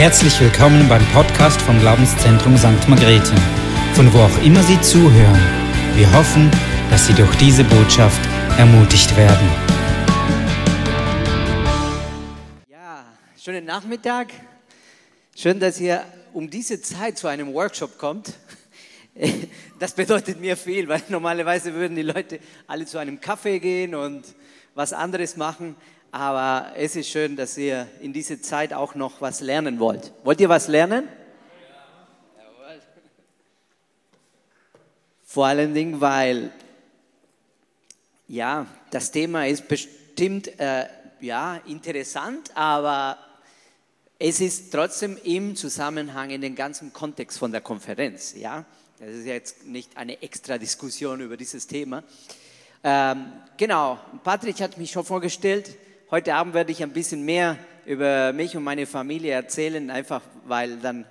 Herzlich willkommen beim Podcast vom Glaubenszentrum St. Margrethe, von wo auch immer Sie zuhören. Wir hoffen, dass Sie durch diese Botschaft ermutigt werden. Ja, schönen Nachmittag. Schön, dass ihr um diese Zeit zu einem Workshop kommt. Das bedeutet mir viel, weil normalerweise würden die Leute alle zu einem Kaffee gehen und was anderes machen. Aber es ist schön, dass ihr in dieser Zeit auch noch was lernen wollt. Wollt ihr was lernen? Ja. Vor allen Dingen, weil ja, das Thema ist bestimmt äh, ja, interessant, aber es ist trotzdem im Zusammenhang in den ganzen Kontext von der Konferenz. Ja? Das ist jetzt nicht eine extra Diskussion über dieses Thema. Ähm, genau, Patrick hat mich schon vorgestellt. Heute Abend werde ich ein bisschen mehr über mich und meine Familie erzählen, einfach weil dann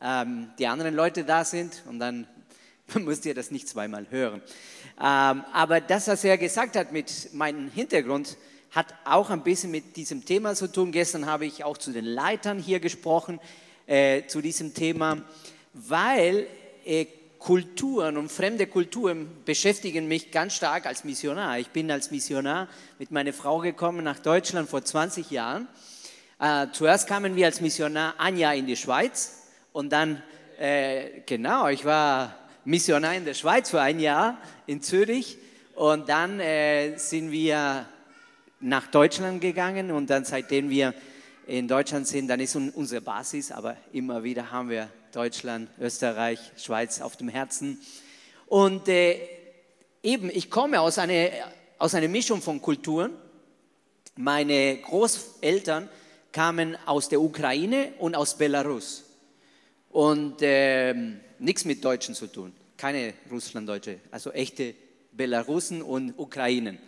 ähm, die anderen Leute da sind und dann müsst ihr das nicht zweimal hören. Ähm, aber das, was er gesagt hat mit meinem Hintergrund, hat auch ein bisschen mit diesem Thema zu tun. Gestern habe ich auch zu den Leitern hier gesprochen äh, zu diesem Thema, weil äh, Kulturen und fremde Kulturen beschäftigen mich ganz stark als Missionar. Ich bin als Missionar mit meiner Frau gekommen nach Deutschland vor 20 Jahren. Äh, zuerst kamen wir als Missionar ein Jahr in die Schweiz und dann, äh, genau, ich war Missionar in der Schweiz für ein Jahr in Zürich und dann äh, sind wir nach Deutschland gegangen und dann seitdem wir in Deutschland sind, dann ist unsere Basis, aber immer wieder haben wir Deutschland, Österreich, Schweiz auf dem Herzen. Und äh, eben, ich komme aus einer, aus einer Mischung von Kulturen. Meine Großeltern kamen aus der Ukraine und aus Belarus. Und äh, nichts mit Deutschen zu tun. Keine Russlanddeutsche, also echte Belarusen und Ukrainen.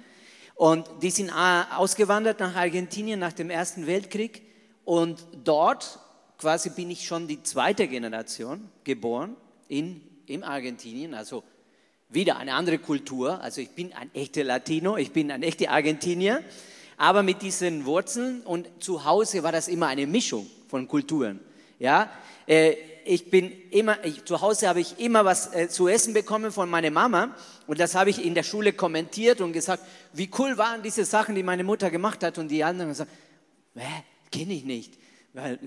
Und die sind äh, ausgewandert nach Argentinien nach dem Ersten Weltkrieg. Und dort quasi bin ich schon die zweite Generation geboren in, in Argentinien, also wieder eine andere Kultur. Also ich bin ein echter Latino, ich bin ein echter Argentinier, aber mit diesen Wurzeln und zu Hause war das immer eine Mischung von Kulturen. Ja, äh, ich bin immer, ich, zu Hause habe ich immer was äh, zu essen bekommen von meiner Mama und das habe ich in der Schule kommentiert und gesagt, wie cool waren diese Sachen, die meine Mutter gemacht hat und die anderen gesagt, kenne ich nicht. Weil,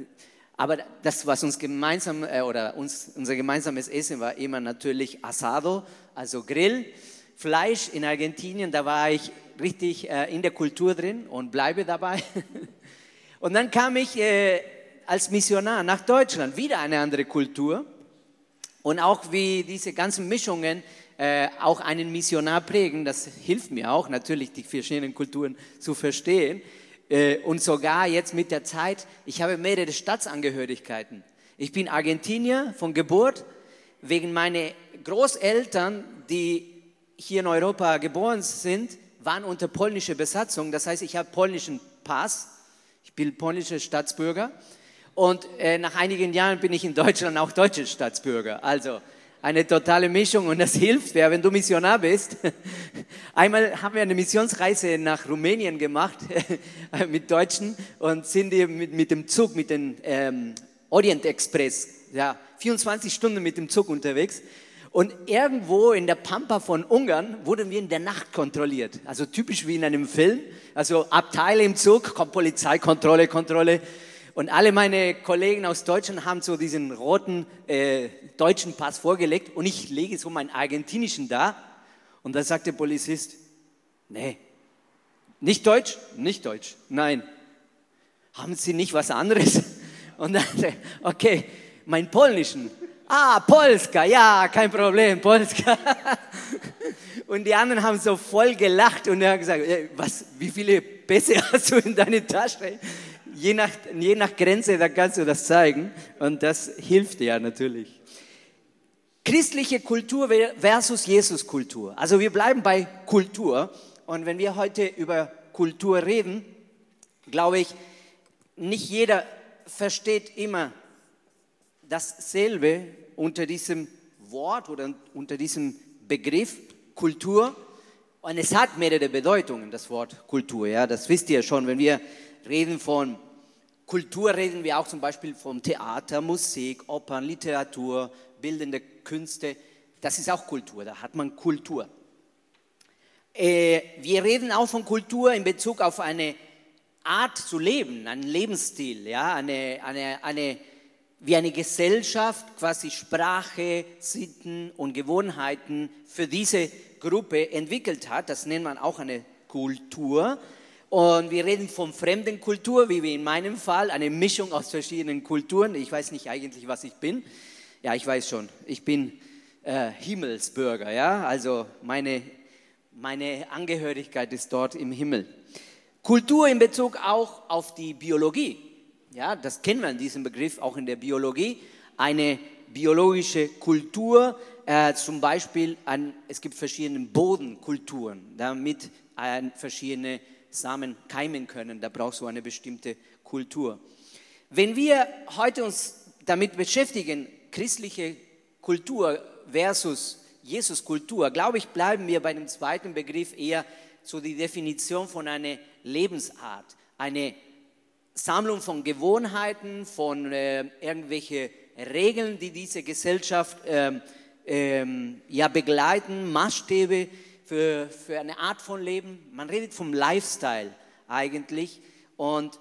aber das, was uns gemeinsam äh, oder uns, unser gemeinsames Essen war immer natürlich Asado, also Grill, Fleisch in Argentinien. Da war ich richtig äh, in der Kultur drin und bleibe dabei. und dann kam ich äh, als Missionar nach Deutschland, wieder eine andere Kultur. Und auch wie diese ganzen Mischungen äh, auch einen Missionar prägen, das hilft mir auch natürlich, die verschiedenen Kulturen zu verstehen. Äh, und sogar jetzt mit der Zeit, ich habe mehrere Staatsangehörigkeiten. Ich bin Argentinier von Geburt, wegen meiner Großeltern, die hier in Europa geboren sind, waren unter polnischer Besatzung. Das heißt, ich habe polnischen Pass, ich bin polnischer Staatsbürger. Und äh, nach einigen Jahren bin ich in Deutschland auch deutscher Staatsbürger. Also eine totale Mischung und das hilft wer, wenn du Missionar bist. Einmal haben wir eine Missionsreise nach Rumänien gemacht mit Deutschen und sind mit, mit dem Zug, mit dem ähm, Orient Express, ja, 24 Stunden mit dem Zug unterwegs. Und irgendwo in der Pampa von Ungarn wurden wir in der Nacht kontrolliert. Also typisch wie in einem Film. Also Abteile im Zug, kommt Polizeikontrolle, Kontrolle. Und alle meine Kollegen aus Deutschland haben so diesen roten äh, deutschen Pass vorgelegt und ich lege so meinen argentinischen da. Und da sagt der Polizist, nee, nicht Deutsch, nicht Deutsch, nein. Haben Sie nicht was anderes? Und dann, okay, mein polnischen. Ah, Polska, ja, kein Problem, Polska. Und die anderen haben so voll gelacht und er hat gesagt, was, wie viele Pässe hast du in deiner Tasche? Je nach, je nach Grenze, da kannst du das zeigen und das hilft dir natürlich. Christliche Kultur versus Jesus-Kultur. Also wir bleiben bei Kultur und wenn wir heute über Kultur reden, glaube ich, nicht jeder versteht immer dasselbe unter diesem Wort oder unter diesem Begriff Kultur. Und es hat mehrere Bedeutungen, das Wort Kultur. Ja, das wisst ihr schon. Wenn wir reden von Kultur reden wir auch zum Beispiel vom Theater, Musik, Opern, Literatur, bildende Künste. Das ist auch Kultur, da hat man Kultur. Äh, wir reden auch von Kultur in Bezug auf eine Art zu leben, einen Lebensstil, ja, eine, eine, eine, wie eine Gesellschaft quasi Sprache, Sitten und Gewohnheiten für diese Gruppe entwickelt hat. Das nennt man auch eine Kultur. Und wir reden von fremden Kultur, wie in meinem Fall, eine Mischung aus verschiedenen Kulturen. Ich weiß nicht eigentlich, was ich bin. Ja, ich weiß schon. Ich bin äh, Himmelsbürger, ja. Also meine, meine Angehörigkeit ist dort im Himmel. Kultur in Bezug auch auf die Biologie. Ja, das kennen wir in diesem Begriff auch in der Biologie. Eine biologische Kultur, äh, zum Beispiel, an, es gibt verschiedene Bodenkulturen, damit äh, verschiedene Samen keimen können. Da brauchst du eine bestimmte Kultur. Wenn wir heute uns damit beschäftigen, christliche Kultur versus Jesus Kultur, glaube ich, bleiben wir bei dem zweiten Begriff eher so die Definition von einer Lebensart, eine Sammlung von Gewohnheiten, von äh, irgendwelche Regeln, die diese Gesellschaft ähm, ähm, ja begleiten, Maßstäbe für, für eine Art von Leben. Man redet vom Lifestyle eigentlich und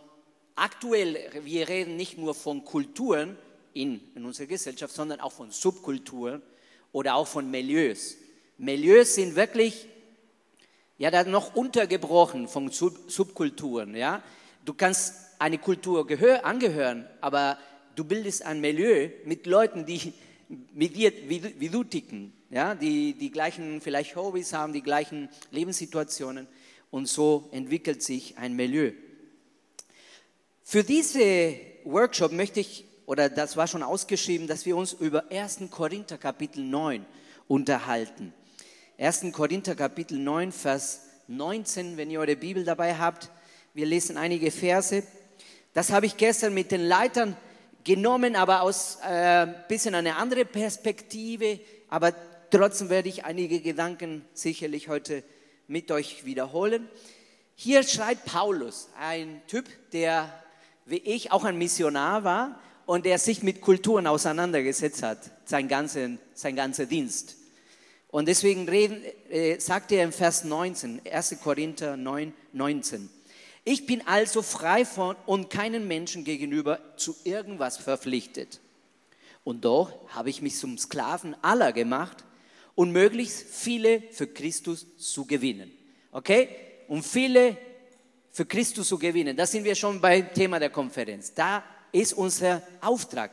aktuell, wir reden nicht nur von Kulturen in, in unserer Gesellschaft, sondern auch von Subkulturen oder auch von Milieus. Milieus sind wirklich ja, dann noch untergebrochen von Sub Subkulturen. Ja? Du kannst eine Kultur angehören, aber du bildest ein Milieu mit Leuten, die mit dir, wie, wie du ticken, ja? die die gleichen vielleicht Hobbys haben, die gleichen Lebenssituationen und so entwickelt sich ein Milieu. Für diese Workshop möchte ich, oder das war schon ausgeschrieben, dass wir uns über 1. Korinther Kapitel 9 unterhalten. 1. Korinther Kapitel 9, Vers 19, wenn ihr eure Bibel dabei habt. Wir lesen einige Verse. Das habe ich gestern mit den Leitern genommen, aber aus ein äh, bisschen eine andere Perspektive. Aber trotzdem werde ich einige Gedanken sicherlich heute mit euch wiederholen. Hier schreibt Paulus, ein Typ, der wie ich auch ein Missionar war und der sich mit Kulturen auseinandergesetzt hat, sein ganzer, sein ganzer Dienst. Und deswegen reden, äh, sagt er im Vers 19, 1. Korinther 9, 19. Ich bin also frei von und keinen Menschen gegenüber zu irgendwas verpflichtet. Und doch habe ich mich zum Sklaven aller gemacht, um möglichst viele für Christus zu gewinnen. Okay? Um viele für Christus zu gewinnen. Da sind wir schon beim Thema der Konferenz. Da ist unser Auftrag,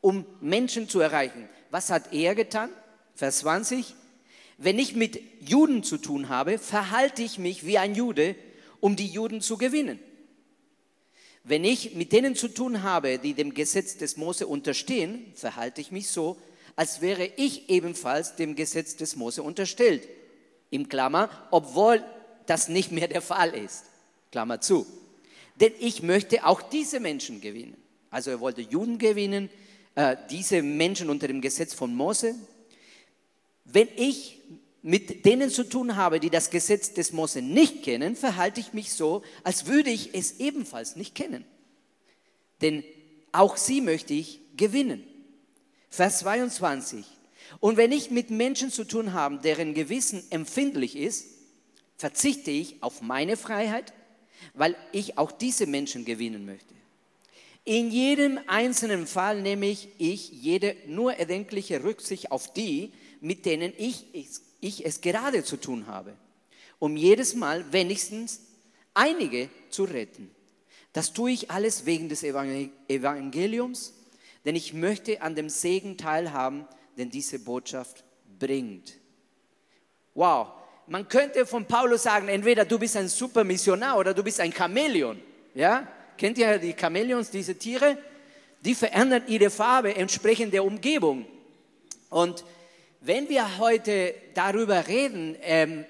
um Menschen zu erreichen. Was hat er getan? Vers 20. Wenn ich mit Juden zu tun habe, verhalte ich mich wie ein Jude, um die Juden zu gewinnen. Wenn ich mit denen zu tun habe, die dem Gesetz des Mose unterstehen, verhalte ich mich so, als wäre ich ebenfalls dem Gesetz des Mose unterstellt. Im Klammer, obwohl das nicht mehr der Fall ist. Klammer zu. Denn ich möchte auch diese Menschen gewinnen. Also er wollte Juden gewinnen, äh, diese Menschen unter dem Gesetz von Mose. Wenn ich mit denen zu tun habe, die das Gesetz des Mose nicht kennen, verhalte ich mich so, als würde ich es ebenfalls nicht kennen. Denn auch sie möchte ich gewinnen. Vers 22. Und wenn ich mit Menschen zu tun habe, deren Gewissen empfindlich ist, verzichte ich auf meine Freiheit, weil ich auch diese Menschen gewinnen möchte. In jedem einzelnen Fall nehme ich, ich jede nur erdenkliche Rücksicht auf die, mit denen ich ich es gerade zu tun habe, um jedes Mal wenigstens einige zu retten. Das tue ich alles wegen des Evangeliums, denn ich möchte an dem Segen teilhaben, den diese Botschaft bringt. Wow, man könnte von Paulus sagen, entweder du bist ein super Missionar oder du bist ein Chamäleon. Ja? Kennt ihr die Chamäleons, diese Tiere? Die verändern ihre Farbe entsprechend der Umgebung. Und wenn wir heute darüber reden, ähm,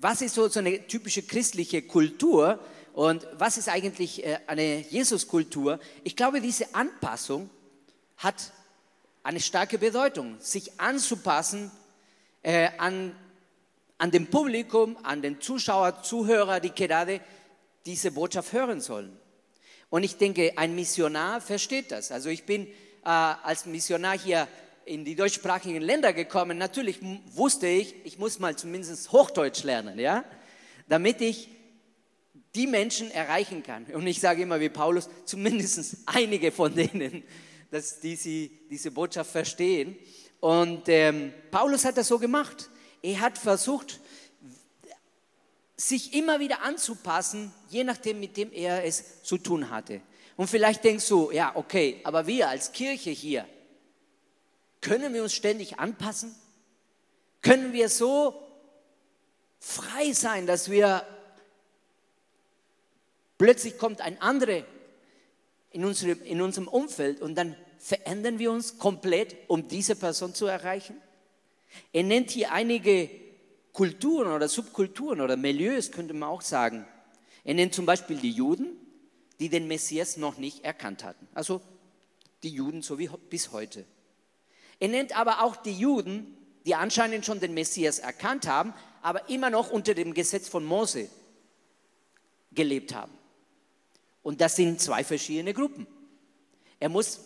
was ist so, so eine typische christliche Kultur und was ist eigentlich äh, eine Jesuskultur, ich glaube, diese Anpassung hat eine starke Bedeutung, sich anzupassen äh, an, an dem Publikum, an den Zuschauer, Zuhörer, die gerade diese Botschaft hören sollen. Und ich denke, ein Missionar versteht das. Also ich bin äh, als Missionar hier in die deutschsprachigen Länder gekommen. Natürlich wusste ich, ich muss mal zumindest Hochdeutsch lernen, ja, damit ich die Menschen erreichen kann. Und ich sage immer wie Paulus, zumindest einige von denen, dass die sie diese Botschaft verstehen. Und ähm, Paulus hat das so gemacht. Er hat versucht, sich immer wieder anzupassen, je nachdem, mit dem er es zu tun hatte. Und vielleicht denkst du, ja, okay, aber wir als Kirche hier, können wir uns ständig anpassen? Können wir so frei sein, dass wir plötzlich kommt ein anderer in, unsere, in unserem Umfeld und dann verändern wir uns komplett, um diese Person zu erreichen? Er nennt hier einige Kulturen oder Subkulturen oder Milieus, könnte man auch sagen. Er nennt zum Beispiel die Juden, die den Messias noch nicht erkannt hatten. Also die Juden so wie bis heute. Er nennt aber auch die Juden, die anscheinend schon den Messias erkannt haben, aber immer noch unter dem Gesetz von Mose gelebt haben. Und das sind zwei verschiedene Gruppen. Er muss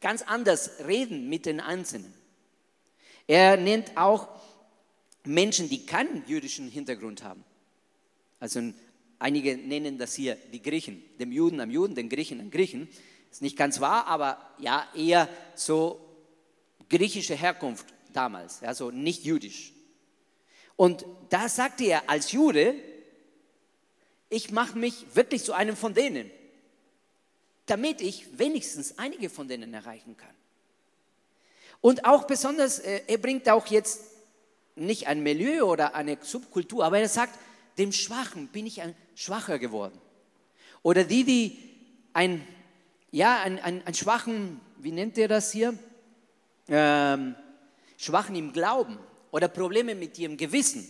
ganz anders reden mit den Einzelnen. Er nennt auch Menschen, die keinen jüdischen Hintergrund haben. Also einige nennen das hier die Griechen, dem Juden am Juden, den Griechen am Griechen. Ist nicht ganz wahr, aber ja, eher so griechische Herkunft damals, also nicht jüdisch. Und da sagte er als Jude, ich mache mich wirklich zu einem von denen, damit ich wenigstens einige von denen erreichen kann. Und auch besonders, äh, er bringt auch jetzt nicht ein Milieu oder eine Subkultur, aber er sagt, dem Schwachen bin ich ein Schwacher geworden. Oder die, die ein, ja, ein, ein, ein schwachen, wie nennt er das hier? Ähm, Schwachen im Glauben oder Probleme mit ihrem Gewissen.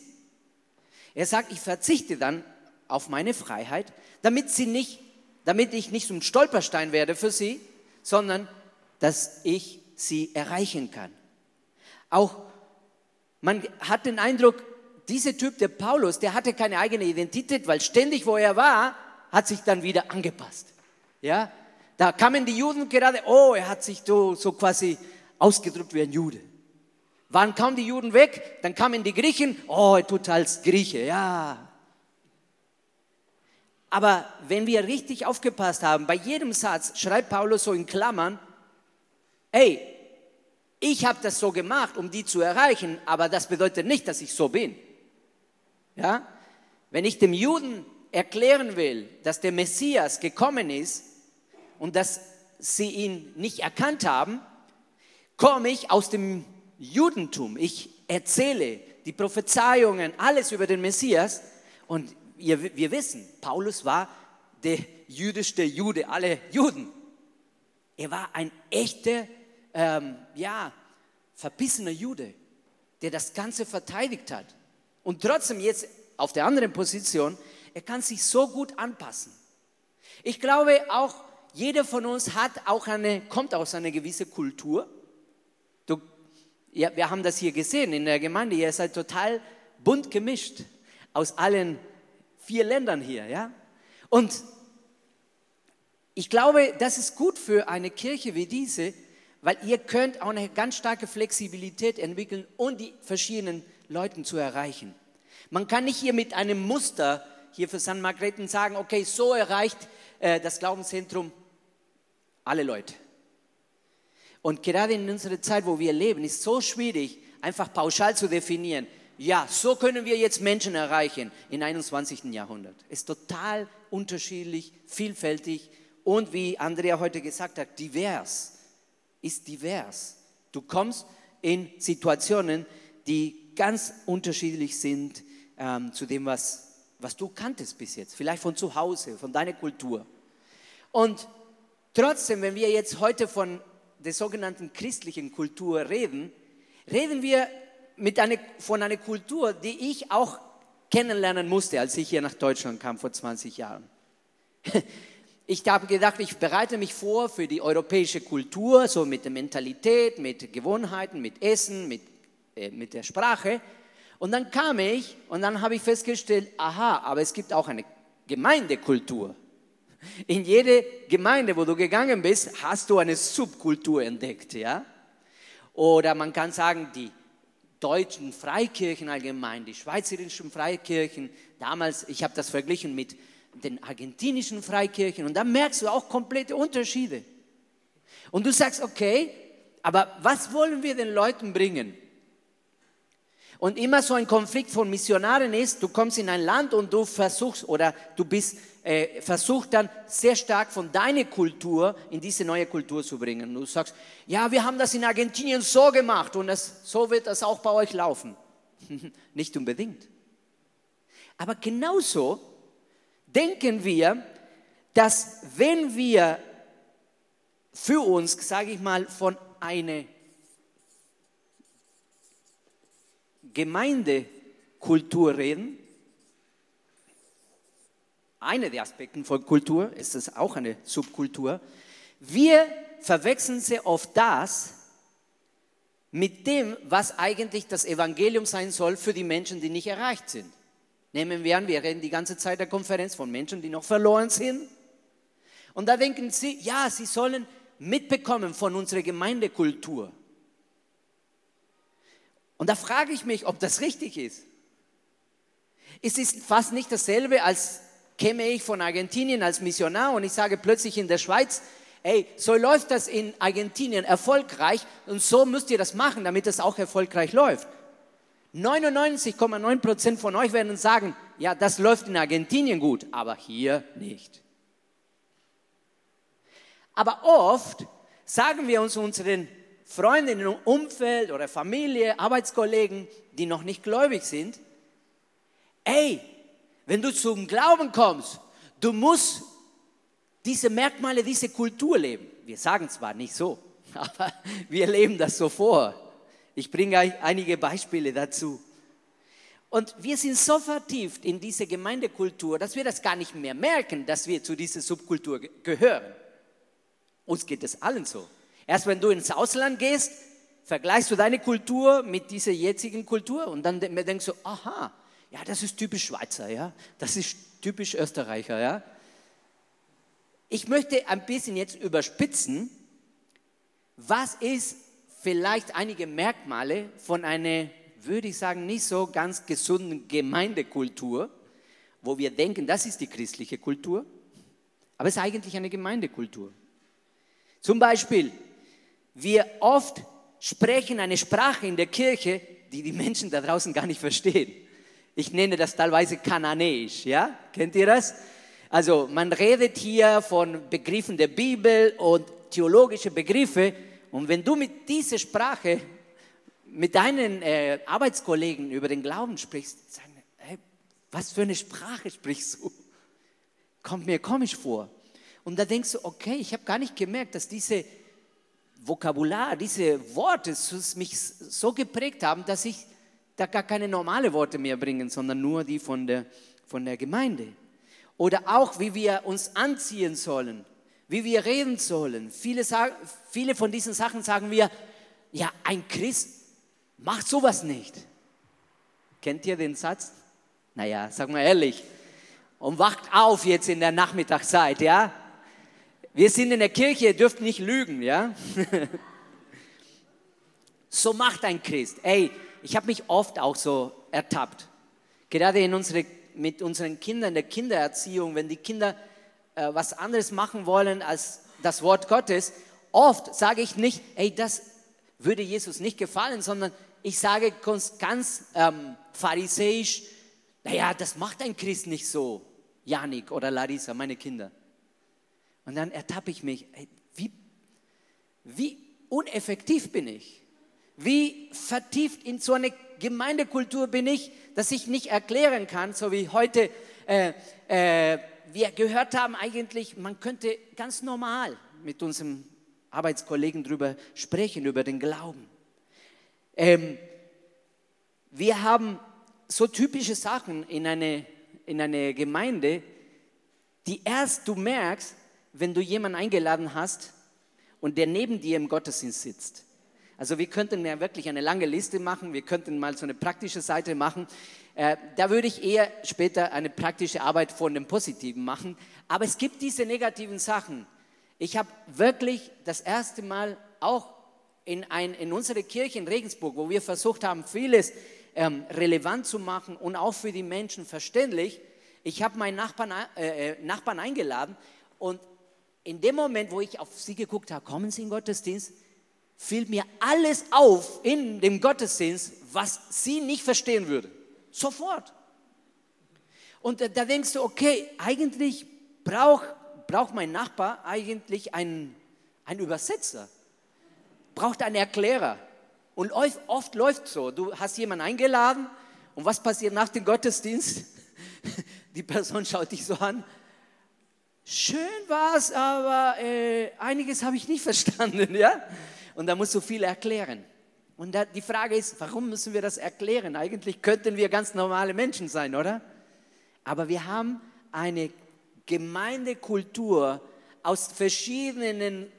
Er sagt, ich verzichte dann auf meine Freiheit, damit sie nicht, damit ich nicht zum Stolperstein werde für sie, sondern dass ich sie erreichen kann. Auch man hat den Eindruck, dieser Typ, der Paulus, der hatte keine eigene Identität, weil ständig, wo er war, hat sich dann wieder angepasst. Ja, da kamen die Juden gerade, oh, er hat sich so, so quasi ausgedrückt wie ein Jude. Wann kamen die Juden weg? Dann kamen die Griechen, oh, er tut als Grieche, ja. Aber wenn wir richtig aufgepasst haben, bei jedem Satz schreibt Paulus so in Klammern, hey, ich habe das so gemacht, um die zu erreichen, aber das bedeutet nicht, dass ich so bin. Ja? Wenn ich dem Juden erklären will, dass der Messias gekommen ist und dass sie ihn nicht erkannt haben, komme ich aus dem Judentum. Ich erzähle die Prophezeiungen, alles über den Messias und wir, wir wissen, Paulus war der jüdischste Jude, alle Juden. Er war ein echter, ähm, ja, verbissener Jude, der das Ganze verteidigt hat. Und trotzdem jetzt auf der anderen Position, er kann sich so gut anpassen. Ich glaube auch, jeder von uns hat auch eine, kommt aus einer gewissen Kultur. Du, ja, wir haben das hier gesehen in der Gemeinde, ihr seid total bunt gemischt aus allen vier Ländern hier, ja? Und ich glaube, das ist gut für eine Kirche wie diese, weil ihr könnt auch eine ganz starke Flexibilität entwickeln, um die verschiedenen Leute zu erreichen. Man kann nicht hier mit einem Muster hier für San Margrethen sagen, okay, so erreicht äh, das Glaubenszentrum alle Leute. Und gerade in unserer Zeit, wo wir leben, ist so schwierig, einfach pauschal zu definieren, ja, so können wir jetzt Menschen erreichen im 21. Jahrhundert. Ist total unterschiedlich, vielfältig und wie Andrea heute gesagt hat, divers. Ist divers. Du kommst in Situationen, die ganz unterschiedlich sind ähm, zu dem, was, was du kanntest bis jetzt. Vielleicht von zu Hause, von deiner Kultur. Und trotzdem, wenn wir jetzt heute von der sogenannten christlichen Kultur reden, reden wir mit einer, von einer Kultur, die ich auch kennenlernen musste, als ich hier nach Deutschland kam vor 20 Jahren. Ich habe gedacht, ich bereite mich vor für die europäische Kultur, so mit der Mentalität, mit Gewohnheiten, mit Essen, mit, äh, mit der Sprache. Und dann kam ich und dann habe ich festgestellt, aha, aber es gibt auch eine Gemeindekultur. In jede Gemeinde, wo du gegangen bist, hast du eine Subkultur entdeckt, ja? Oder man kann sagen, die deutschen Freikirchen allgemein, die schweizerischen Freikirchen, damals, ich habe das verglichen mit den argentinischen Freikirchen und da merkst du auch komplette Unterschiede. Und du sagst, okay, aber was wollen wir den Leuten bringen? Und immer so ein Konflikt von Missionaren ist, du kommst in ein Land und du versuchst oder du bist äh, versucht dann sehr stark von deiner Kultur in diese neue Kultur zu bringen. Du sagst, ja, wir haben das in Argentinien so gemacht und das, so wird das auch bei euch laufen. Nicht unbedingt. Aber genauso denken wir, dass wenn wir für uns, sage ich mal, von einer Gemeindekultur reden, einer der Aspekte von Kultur, ist es auch eine Subkultur. Wir verwechseln sehr oft das mit dem, was eigentlich das Evangelium sein soll für die Menschen, die nicht erreicht sind. Nehmen wir an, wir reden die ganze Zeit der Konferenz von Menschen, die noch verloren sind. Und da denken sie, ja, sie sollen mitbekommen von unserer Gemeindekultur. Und da frage ich mich, ob das richtig ist. Es ist fast nicht dasselbe, als käme ich von Argentinien als Missionar und ich sage plötzlich in der Schweiz, ey, so läuft das in Argentinien erfolgreich und so müsst ihr das machen, damit es auch erfolgreich läuft. 99,9 Prozent von euch werden sagen, ja, das läuft in Argentinien gut, aber hier nicht. Aber oft sagen wir uns unseren Freunden im Umfeld oder Familie, Arbeitskollegen, die noch nicht gläubig sind, ey, wenn du zum Glauben kommst, du musst diese Merkmale, diese Kultur leben. Wir sagen zwar nicht so, aber wir leben das so vor. Ich bringe einige Beispiele dazu. Und wir sind so vertieft in diese Gemeindekultur, dass wir das gar nicht mehr merken, dass wir zu dieser Subkultur gehören. Uns geht es allen so. Erst wenn du ins Ausland gehst, vergleichst du deine Kultur mit dieser jetzigen Kultur und dann denkst du, aha, ja, das ist typisch Schweizer, ja, das ist typisch Österreicher, ja. Ich möchte ein bisschen jetzt überspitzen, was ist vielleicht einige Merkmale von einer, würde ich sagen, nicht so ganz gesunden Gemeindekultur, wo wir denken, das ist die christliche Kultur, aber es ist eigentlich eine Gemeindekultur. Zum Beispiel, wir oft sprechen eine Sprache in der Kirche, die die Menschen da draußen gar nicht verstehen. Ich nenne das teilweise Kananäisch, ja? Kennt ihr das? Also man redet hier von Begriffen der Bibel und theologische Begriffe und wenn du mit dieser Sprache mit deinen äh, Arbeitskollegen über den Glauben sprichst, sagen, hey, was für eine Sprache sprichst du? Kommt mir komisch vor. Und da denkst du, okay, ich habe gar nicht gemerkt, dass diese Vokabular, diese Worte mich so geprägt haben, dass ich da gar keine normale Worte mehr bringen, sondern nur die von der, von der Gemeinde. Oder auch, wie wir uns anziehen sollen, wie wir reden sollen. Viele, viele von diesen Sachen sagen wir, ja, ein Christ macht sowas nicht. Kennt ihr den Satz? Naja, sag mal ehrlich. Und wacht auf jetzt in der Nachmittagszeit, ja? Wir sind in der Kirche, ihr dürft nicht lügen, ja? so macht ein Christ. Ey, ich habe mich oft auch so ertappt. Gerade in unsere, mit unseren Kindern, in der Kindererziehung, wenn die Kinder äh, was anderes machen wollen als das Wort Gottes, oft sage ich nicht, ey, das würde Jesus nicht gefallen, sondern ich sage ganz, ähm, pharisäisch, naja, das macht ein Christ nicht so, Janik oder Larissa, meine Kinder. Und dann ertappe ich mich, ey, wie, wie uneffektiv bin ich? Wie vertieft in so eine Gemeindekultur bin ich, dass ich nicht erklären kann, so wie heute äh, äh, wir gehört haben, eigentlich, man könnte ganz normal mit unserem Arbeitskollegen darüber sprechen, über den Glauben. Ähm, wir haben so typische Sachen in eine, in eine Gemeinde, die erst du merkst, wenn du jemanden eingeladen hast und der neben dir im Gottesdienst sitzt. Also wir könnten ja wirklich eine lange Liste machen, wir könnten mal so eine praktische Seite machen. Äh, da würde ich eher später eine praktische Arbeit von dem Positiven machen. Aber es gibt diese negativen Sachen. Ich habe wirklich das erste Mal auch in, ein, in unserer Kirche in Regensburg, wo wir versucht haben, vieles ähm, relevant zu machen und auch für die Menschen verständlich, ich habe meinen Nachbarn, äh, äh, Nachbarn eingeladen und in dem Moment, wo ich auf sie geguckt habe, kommen sie in den Gottesdienst, fiel mir alles auf in dem Gottesdienst, was sie nicht verstehen würde. Sofort. Und da denkst du, okay, eigentlich braucht brauch mein Nachbar eigentlich einen, einen Übersetzer, braucht einen Erklärer. Und oft, oft läuft so, du hast jemanden eingeladen und was passiert nach dem Gottesdienst? Die Person schaut dich so an. Schön war es, aber äh, einiges habe ich nicht verstanden, ja? Und da musst du viel erklären. Und da, die Frage ist, warum müssen wir das erklären? Eigentlich könnten wir ganz normale Menschen sein, oder? Aber wir haben eine Gemeindekultur aus verschiedenen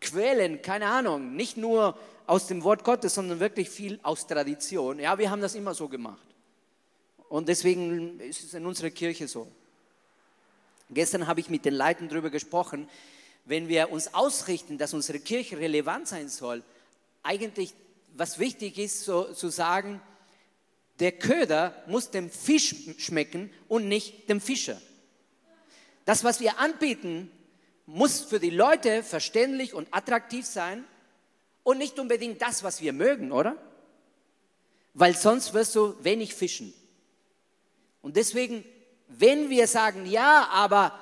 Quellen, keine Ahnung, nicht nur aus dem Wort Gottes, sondern wirklich viel aus Tradition. Ja, wir haben das immer so gemacht. Und deswegen ist es in unserer Kirche so. Gestern habe ich mit den Leuten darüber gesprochen, wenn wir uns ausrichten, dass unsere Kirche relevant sein soll, eigentlich was wichtig ist, so, zu sagen, der Köder muss dem Fisch schmecken und nicht dem Fischer. Das, was wir anbieten, muss für die Leute verständlich und attraktiv sein und nicht unbedingt das, was wir mögen, oder? Weil sonst wirst du wenig fischen. Und deswegen, wenn wir sagen, ja, aber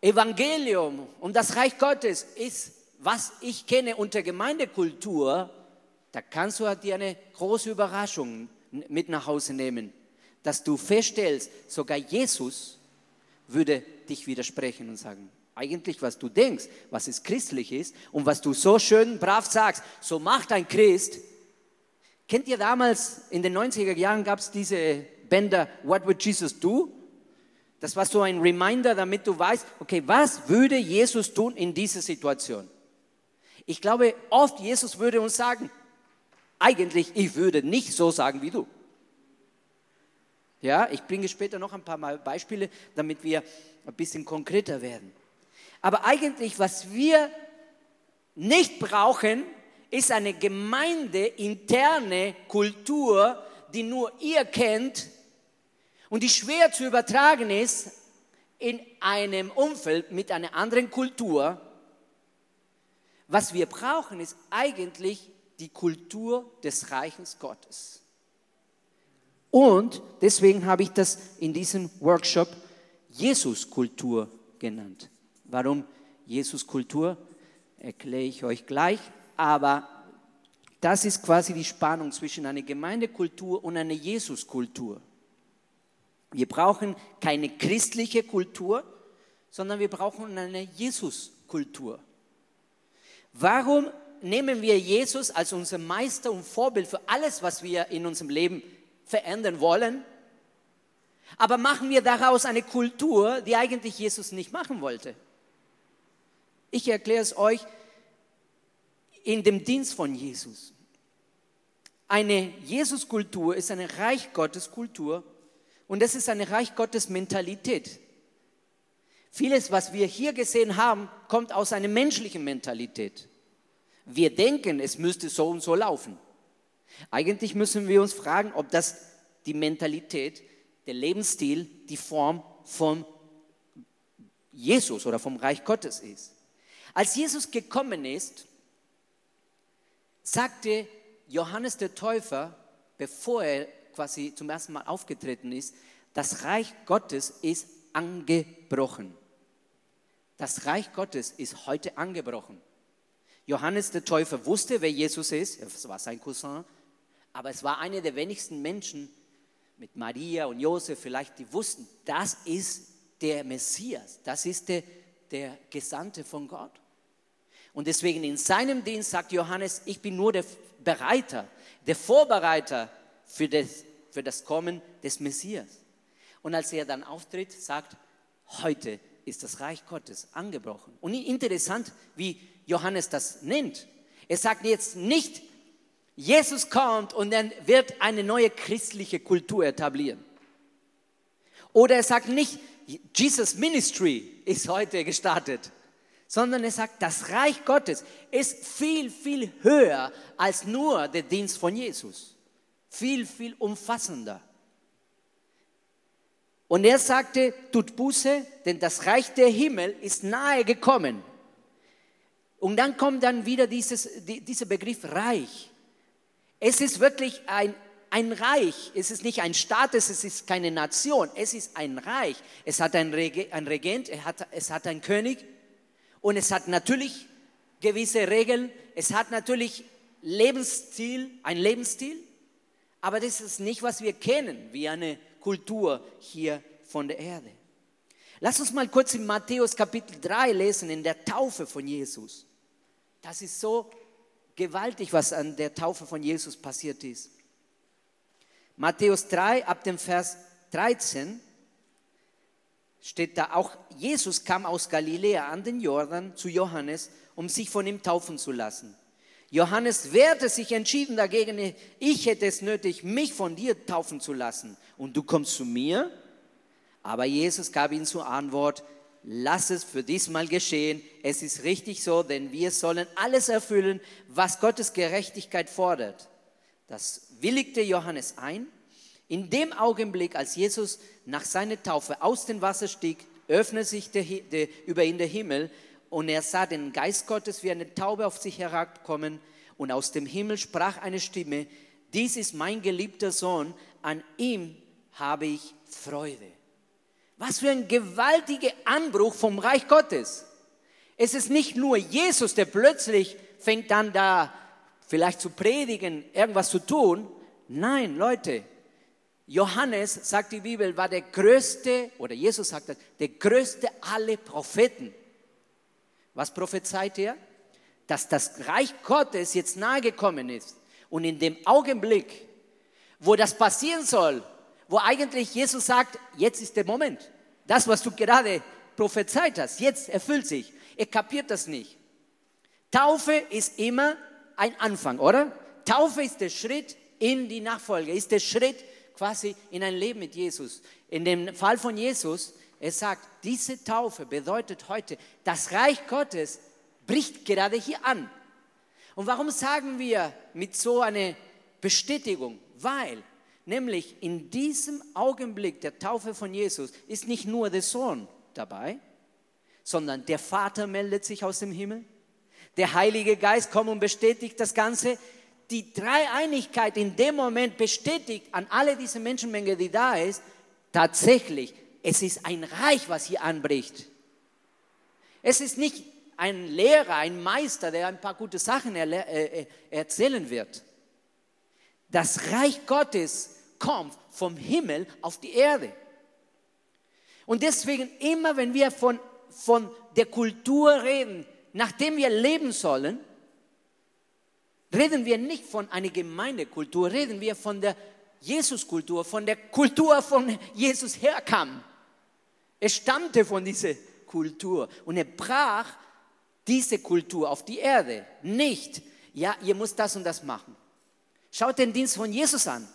Evangelium und das Reich Gottes ist, was ich kenne unter Gemeindekultur, da kannst du dir eine große Überraschung mit nach Hause nehmen, dass du feststellst, sogar Jesus würde dich widersprechen und sagen, eigentlich was du denkst, was es christlich ist und was du so schön brav sagst, so macht ein Christ. Kennt ihr damals, in den 90er Jahren gab es diese Bänder What Would Jesus Do? Das war so ein Reminder, damit du weißt, okay, was würde Jesus tun in dieser Situation? Ich glaube, oft Jesus würde uns sagen, eigentlich, ich würde nicht so sagen wie du. Ja, ich bringe später noch ein paar Mal Beispiele, damit wir ein bisschen konkreter werden. Aber eigentlich, was wir nicht brauchen, ist eine gemeindeinterne Kultur, die nur ihr kennt und die schwer zu übertragen ist in einem Umfeld mit einer anderen Kultur. Was wir brauchen, ist eigentlich die Kultur des Reiches Gottes. Und deswegen habe ich das in diesem Workshop Jesus-Kultur genannt. Warum Jesus-Kultur? Erkläre ich euch gleich. Aber das ist quasi die Spannung zwischen einer Gemeindekultur und einer Jesus-Kultur. Wir brauchen keine christliche Kultur, sondern wir brauchen eine Jesus-Kultur. Warum nehmen wir Jesus als unser Meister und Vorbild für alles, was wir in unserem Leben verändern wollen? Aber machen wir daraus eine Kultur, die eigentlich Jesus nicht machen wollte? Ich erkläre es euch in dem Dienst von Jesus. Eine Jesus-Kultur ist eine Reich Gottes Kultur und das ist eine Reich Gottes Mentalität. Vieles, was wir hier gesehen haben, kommt aus einer menschlichen Mentalität. Wir denken, es müsste so und so laufen. Eigentlich müssen wir uns fragen, ob das die Mentalität, der Lebensstil, die Form von Jesus oder vom Reich Gottes ist. Als Jesus gekommen ist, sagte Johannes der Täufer, bevor er quasi zum ersten Mal aufgetreten ist, das Reich Gottes ist angebrochen. Das Reich Gottes ist heute angebrochen. Johannes der Täufer wusste, wer Jesus ist, es war sein Cousin, aber es war einer der wenigsten Menschen mit Maria und Josef vielleicht, die wussten, das ist der Messias, das ist der, der Gesandte von Gott. Und deswegen in seinem Dienst sagt Johannes, ich bin nur der Bereiter, der Vorbereiter für das, für das Kommen des Messias. Und als er dann auftritt, sagt, heute ist das Reich Gottes angebrochen. Und interessant, wie Johannes das nennt. Er sagt jetzt nicht, Jesus kommt und dann wird eine neue christliche Kultur etablieren. Oder er sagt nicht, Jesus Ministry ist heute gestartet, sondern er sagt, das Reich Gottes ist viel, viel höher als nur der Dienst von Jesus. Viel, viel umfassender. Und er sagte, tut Buße, denn das Reich der Himmel ist nahe gekommen. Und dann kommt dann wieder dieses, dieser Begriff Reich. Es ist wirklich ein, ein Reich. Es ist nicht ein Staat, es ist keine Nation. Es ist ein Reich. Es hat ein, Reg ein Regent, es hat, es hat einen König und es hat natürlich gewisse Regeln. Es hat natürlich Lebensstil, ein Lebensstil. Aber das ist nicht, was wir kennen, wie eine Kultur hier von der Erde. Lass uns mal kurz in Matthäus Kapitel 3 lesen, in der Taufe von Jesus. Das ist so gewaltig, was an der Taufe von Jesus passiert ist. Matthäus 3 ab dem Vers 13 steht da auch, Jesus kam aus Galiläa an den Jordan zu Johannes, um sich von ihm taufen zu lassen. Johannes wehrte sich entschieden dagegen, ich hätte es nötig, mich von dir taufen zu lassen. Und du kommst zu mir? Aber Jesus gab ihm zur Antwort, lass es für diesmal geschehen. Es ist richtig so, denn wir sollen alles erfüllen, was Gottes Gerechtigkeit fordert. Das willigte Johannes ein. In dem Augenblick, als Jesus nach seiner Taufe aus dem Wasser stieg, öffnete sich der, der, über ihn der Himmel und er sah den Geist Gottes wie eine Taube auf sich herabkommen und aus dem Himmel sprach eine Stimme, dies ist mein geliebter Sohn, an ihm habe ich Freude. Was für ein gewaltiger Anbruch vom Reich Gottes. Es ist nicht nur Jesus, der plötzlich fängt an da vielleicht zu predigen, irgendwas zu tun. Nein, Leute, Johannes, sagt die Bibel, war der größte, oder Jesus sagt das, der größte aller Propheten. Was prophezeit er? Dass das Reich Gottes jetzt nahe gekommen ist. Und in dem Augenblick, wo das passieren soll, wo eigentlich Jesus sagt, jetzt ist der Moment. Das, was du gerade prophezeit hast, jetzt erfüllt sich. Er kapiert das nicht. Taufe ist immer ein Anfang, oder? Taufe ist der Schritt in die Nachfolge, ist der Schritt quasi in ein Leben mit Jesus. In dem Fall von Jesus er sagt, diese Taufe bedeutet heute, das Reich Gottes bricht gerade hier an. Und warum sagen wir mit so einer Bestätigung? Weil nämlich in diesem Augenblick der Taufe von Jesus ist nicht nur der Sohn dabei, sondern der Vater meldet sich aus dem Himmel, der Heilige Geist kommt und bestätigt das Ganze. Die Dreieinigkeit in dem Moment bestätigt an alle diese Menschenmenge, die da ist, tatsächlich es ist ein Reich, was hier anbricht. Es ist nicht ein Lehrer, ein Meister, der ein paar gute Sachen äh, äh, erzählen wird. Das Reich Gottes kommt vom Himmel auf die Erde. Und deswegen immer, wenn wir von, von der Kultur reden, nachdem wir leben sollen, reden wir nicht von einer Gemeindekultur, reden wir von der Jesuskultur, von der Kultur, von Jesus herkam. Er stammte von dieser Kultur und er brach diese Kultur auf die Erde. Nicht, ja, ihr müsst das und das machen. Schaut den Dienst von Jesus an.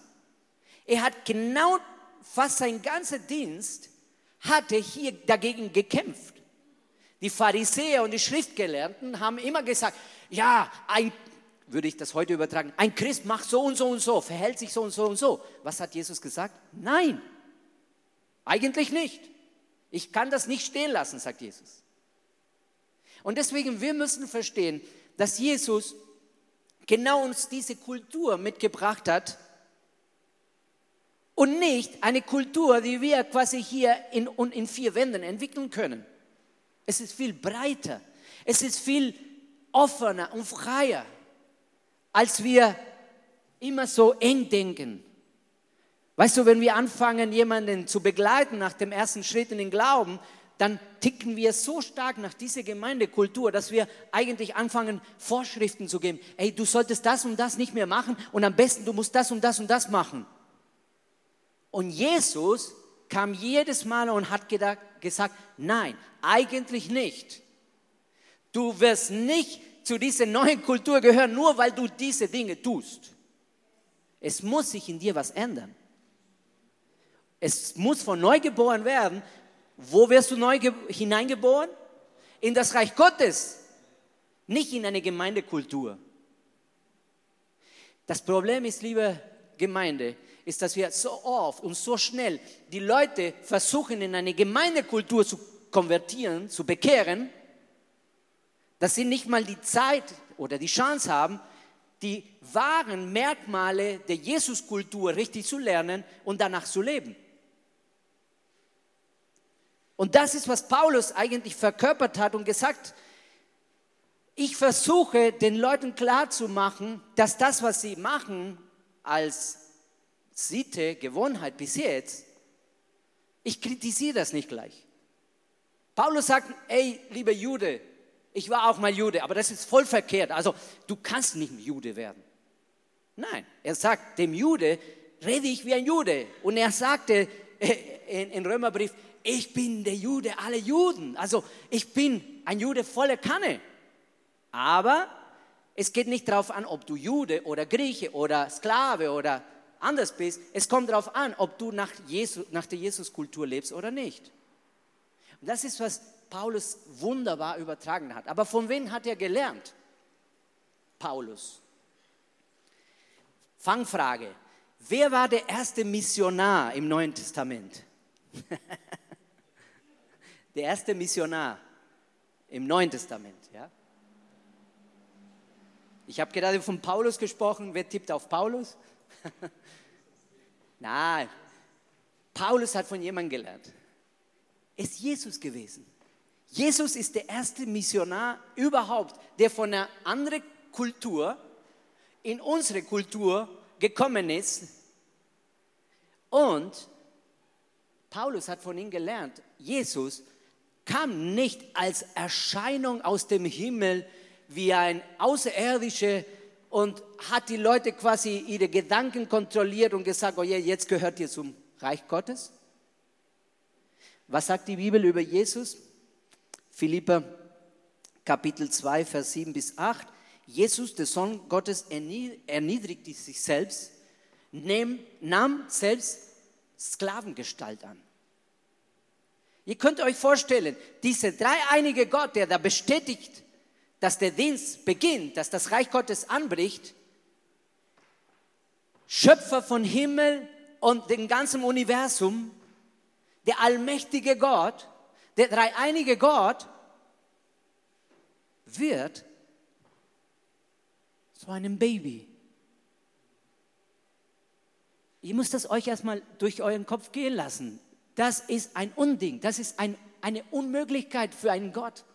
Er hat genau fast sein ganzer Dienst hatte hier dagegen gekämpft. Die Pharisäer und die Schriftgelehrten haben immer gesagt, ja, ein, würde ich das heute übertragen, ein Christ macht so und so und so, verhält sich so und so und so. Was hat Jesus gesagt? Nein, eigentlich nicht. Ich kann das nicht stehen lassen, sagt Jesus. Und deswegen, wir müssen verstehen, dass Jesus genau uns diese Kultur mitgebracht hat und nicht eine Kultur, die wir quasi hier in, in vier Wänden entwickeln können. Es ist viel breiter, es ist viel offener und freier, als wir immer so eng denken. Weißt du, wenn wir anfangen, jemanden zu begleiten nach dem ersten Schritt in den Glauben, dann ticken wir so stark nach dieser Gemeindekultur, dass wir eigentlich anfangen, Vorschriften zu geben. Ey, du solltest das und das nicht mehr machen und am besten du musst das und das und das machen. Und Jesus kam jedes Mal und hat gedacht, gesagt, nein, eigentlich nicht. Du wirst nicht zu dieser neuen Kultur gehören, nur weil du diese Dinge tust. Es muss sich in dir was ändern. Es muss von neu geboren werden. Wo wirst du neu hineingeboren? In das Reich Gottes, nicht in eine Gemeindekultur. Das Problem ist, liebe Gemeinde, ist, dass wir so oft und so schnell die Leute versuchen, in eine Gemeindekultur zu konvertieren, zu bekehren, dass sie nicht mal die Zeit oder die Chance haben, die wahren Merkmale der Jesuskultur richtig zu lernen und danach zu leben. Und das ist, was Paulus eigentlich verkörpert hat und gesagt, ich versuche den Leuten klarzumachen, dass das, was sie machen als Sitte, Gewohnheit bis jetzt, ich kritisiere das nicht gleich. Paulus sagt, ey, lieber Jude, ich war auch mal Jude, aber das ist voll verkehrt. Also du kannst nicht Jude werden. Nein, er sagt, dem Jude rede ich wie ein Jude. Und er sagte äh, in, Römerbrief, ich bin der Jude aller Juden. Also ich bin ein Jude voller Kanne. Aber es geht nicht darauf an, ob du Jude oder Grieche oder Sklave oder anders bist. Es kommt darauf an, ob du nach, Jesus, nach der Jesuskultur lebst oder nicht. Und das ist, was Paulus wunderbar übertragen hat. Aber von wem hat er gelernt? Paulus. Fangfrage. Wer war der erste Missionar im Neuen Testament? der erste Missionar im Neuen Testament. Ja? Ich habe gerade von Paulus gesprochen. Wer tippt auf Paulus? Nein, Paulus hat von jemandem gelernt. Ist Jesus gewesen. Jesus ist der erste Missionar überhaupt, der von einer anderen Kultur in unsere Kultur gekommen ist. Und Paulus hat von ihm gelernt, Jesus kam nicht als Erscheinung aus dem Himmel wie ein Außerirdischer und hat die Leute quasi ihre Gedanken kontrolliert und gesagt, oh ja, jetzt gehört ihr zum Reich Gottes. Was sagt die Bibel über Jesus? Philippa Kapitel 2, Vers 7 bis 8. Jesus, der Sohn Gottes, erniedrigte sich selbst, nahm selbst Sklavengestalt an. Ihr könnt euch vorstellen, dieser dreieinige Gott, der da bestätigt, dass der Dienst beginnt, dass das Reich Gottes anbricht, Schöpfer von Himmel und dem ganzen Universum, der allmächtige Gott, der dreieinige Gott, wird zu einem Baby. Ihr müsst das euch erstmal durch euren Kopf gehen lassen. Das ist ein Unding, das ist ein, eine Unmöglichkeit für einen Gott.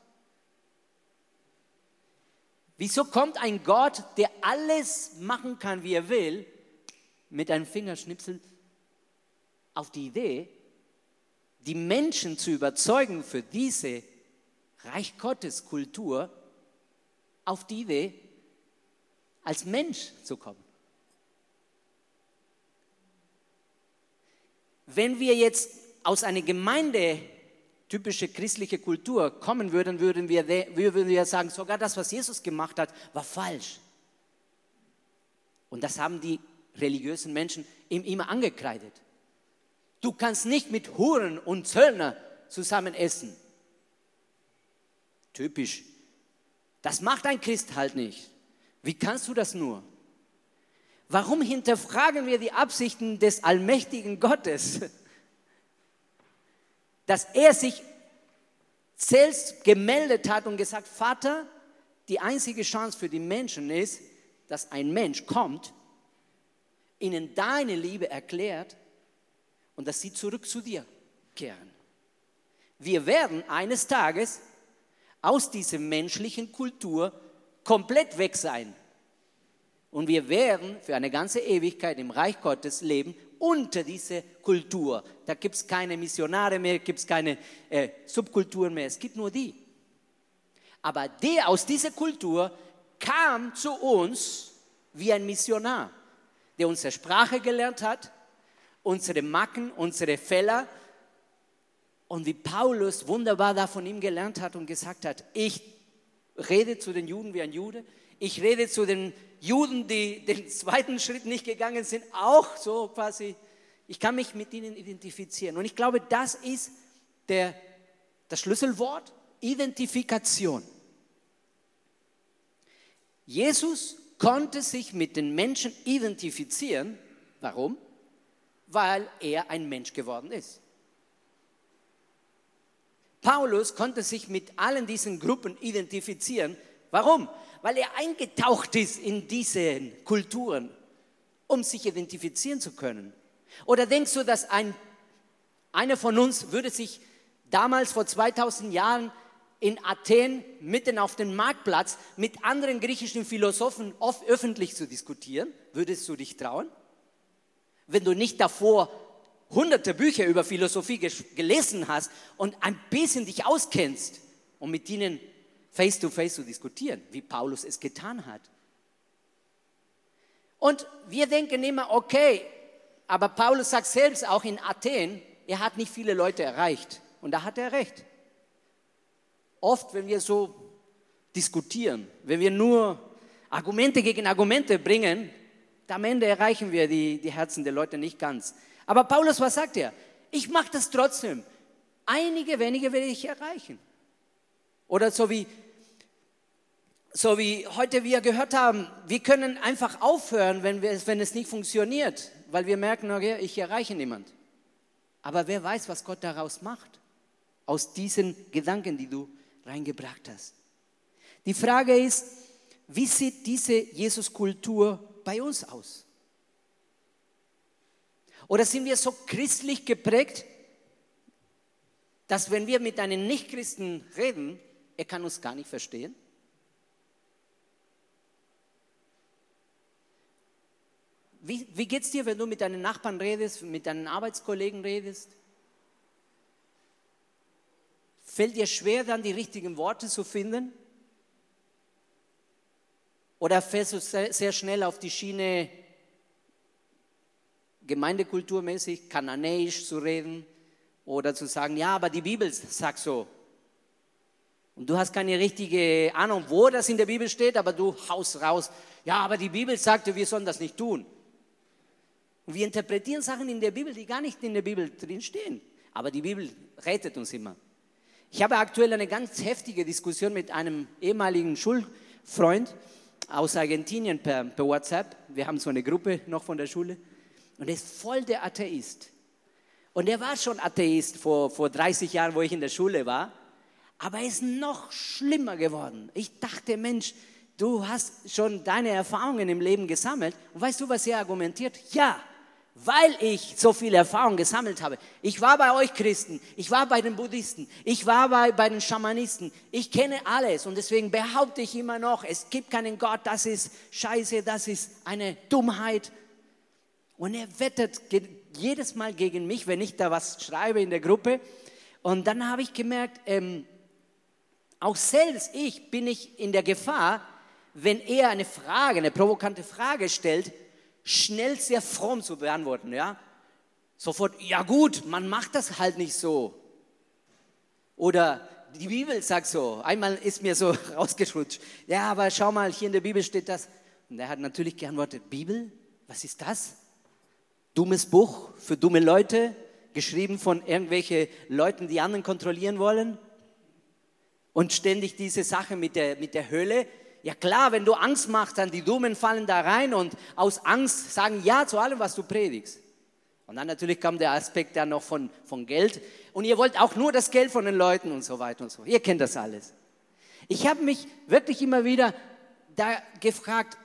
Wieso kommt ein Gott, der alles machen kann, wie er will, mit einem Fingerschnipsel auf die Idee, die Menschen zu überzeugen für diese Reich Gottes Kultur, auf die Idee, als Mensch zu kommen? Wenn wir jetzt aus einer Gemeinde typische christliche Kultur kommen würden, würden wir, würden wir sagen, sogar das, was Jesus gemacht hat, war falsch. Und das haben die religiösen Menschen ihm immer angekreidet. Du kannst nicht mit Huren und Zöllner zusammen essen. Typisch. Das macht ein Christ halt nicht. Wie kannst du das nur? Warum hinterfragen wir die Absichten des allmächtigen Gottes? dass er sich selbst gemeldet hat und gesagt, Vater, die einzige Chance für die Menschen ist, dass ein Mensch kommt, ihnen deine Liebe erklärt und dass sie zurück zu dir kehren. Wir werden eines Tages aus dieser menschlichen Kultur komplett weg sein. Und wir werden für eine ganze Ewigkeit im Reich Gottes leben unter diese Kultur. Da gibt es keine Missionare mehr, gibt es keine äh, Subkulturen mehr, es gibt nur die. Aber der aus dieser Kultur kam zu uns wie ein Missionar, der unsere Sprache gelernt hat, unsere Macken, unsere Fälle und wie Paulus wunderbar da von ihm gelernt hat und gesagt hat, ich rede zu den Juden wie ein Jude. Ich rede zu den Juden, die den zweiten Schritt nicht gegangen sind, auch so quasi. Ich kann mich mit ihnen identifizieren. Und ich glaube, das ist der, das Schlüsselwort, Identifikation. Jesus konnte sich mit den Menschen identifizieren. Warum? Weil er ein Mensch geworden ist. Paulus konnte sich mit allen diesen Gruppen identifizieren. Warum? Weil er eingetaucht ist in diese Kulturen, um sich identifizieren zu können. Oder denkst du, dass ein, einer von uns würde sich damals vor 2000 Jahren in Athen mitten auf dem Marktplatz mit anderen griechischen Philosophen oft öffentlich zu diskutieren? Würdest du dich trauen? Wenn du nicht davor hunderte Bücher über Philosophie gelesen hast und ein bisschen dich auskennst, um mit ihnen face to face zu diskutieren, wie Paulus es getan hat. Und wir denken immer, okay, aber Paulus sagt selbst auch in Athen, er hat nicht viele Leute erreicht. Und da hat er recht. Oft, wenn wir so diskutieren, wenn wir nur Argumente gegen Argumente bringen, am Ende erreichen wir die, die Herzen der Leute nicht ganz. Aber Paulus, was sagt er? Ich mache das trotzdem. Einige wenige werde ich erreichen. Oder so wie, so wie heute wir gehört haben, wir können einfach aufhören, wenn, wir, wenn es nicht funktioniert, weil wir merken, okay, ich erreiche niemand. Aber wer weiß, was Gott daraus macht, aus diesen Gedanken, die du reingebracht hast. Die Frage ist, wie sieht diese Jesuskultur bei uns aus? Oder sind wir so christlich geprägt, dass wenn wir mit einem Nichtchristen reden, er kann uns gar nicht verstehen? Wie, wie geht es dir, wenn du mit deinen Nachbarn redest, mit deinen Arbeitskollegen redest? Fällt dir schwer, dann die richtigen Worte zu finden? Oder fällst du sehr, sehr schnell auf die Schiene, gemeindekulturmäßig, kananäisch zu reden oder zu sagen, ja, aber die Bibel sagt so. Und du hast keine richtige Ahnung, wo das in der Bibel steht, aber du haust raus, ja, aber die Bibel sagte, wir sollen das nicht tun. Und wir interpretieren Sachen in der Bibel, die gar nicht in der Bibel drin stehen. Aber die Bibel rettet uns immer. Ich habe aktuell eine ganz heftige Diskussion mit einem ehemaligen Schulfreund aus Argentinien per, per WhatsApp. Wir haben so eine Gruppe noch von der Schule. Und er ist voll der Atheist. Und er war schon Atheist vor, vor 30 Jahren, wo ich in der Schule war. Aber er ist noch schlimmer geworden. Ich dachte, Mensch, du hast schon deine Erfahrungen im Leben gesammelt. Und weißt du, was er argumentiert? Ja, weil ich so viel Erfahrung gesammelt habe. Ich war bei euch Christen, ich war bei den Buddhisten, ich war bei, bei den Schamanisten. Ich kenne alles und deswegen behaupte ich immer noch, es gibt keinen Gott, das ist Scheiße, das ist eine Dummheit. Und er wettet jedes Mal gegen mich, wenn ich da was schreibe in der Gruppe. Und dann habe ich gemerkt, ähm, auch selbst ich bin ich in der Gefahr, wenn er eine Frage, eine provokante Frage stellt, schnell sehr fromm zu beantworten. Ja? Sofort, ja gut, man macht das halt nicht so. Oder die Bibel sagt so. Einmal ist mir so rausgerutscht. Ja, aber schau mal, hier in der Bibel steht das. Und er hat natürlich geantwortet, Bibel? Was ist das? dummes Buch für dumme Leute, geschrieben von irgendwelchen Leuten, die anderen kontrollieren wollen. Und ständig diese Sache mit der, mit der Hölle. Ja klar, wenn du Angst machst, dann die Dummen fallen da rein und aus Angst sagen Ja zu allem, was du predigst. Und dann natürlich kam der Aspekt dann noch von, von Geld. Und ihr wollt auch nur das Geld von den Leuten und so weiter und so. Ihr kennt das alles. Ich habe mich wirklich immer wieder da gefragt,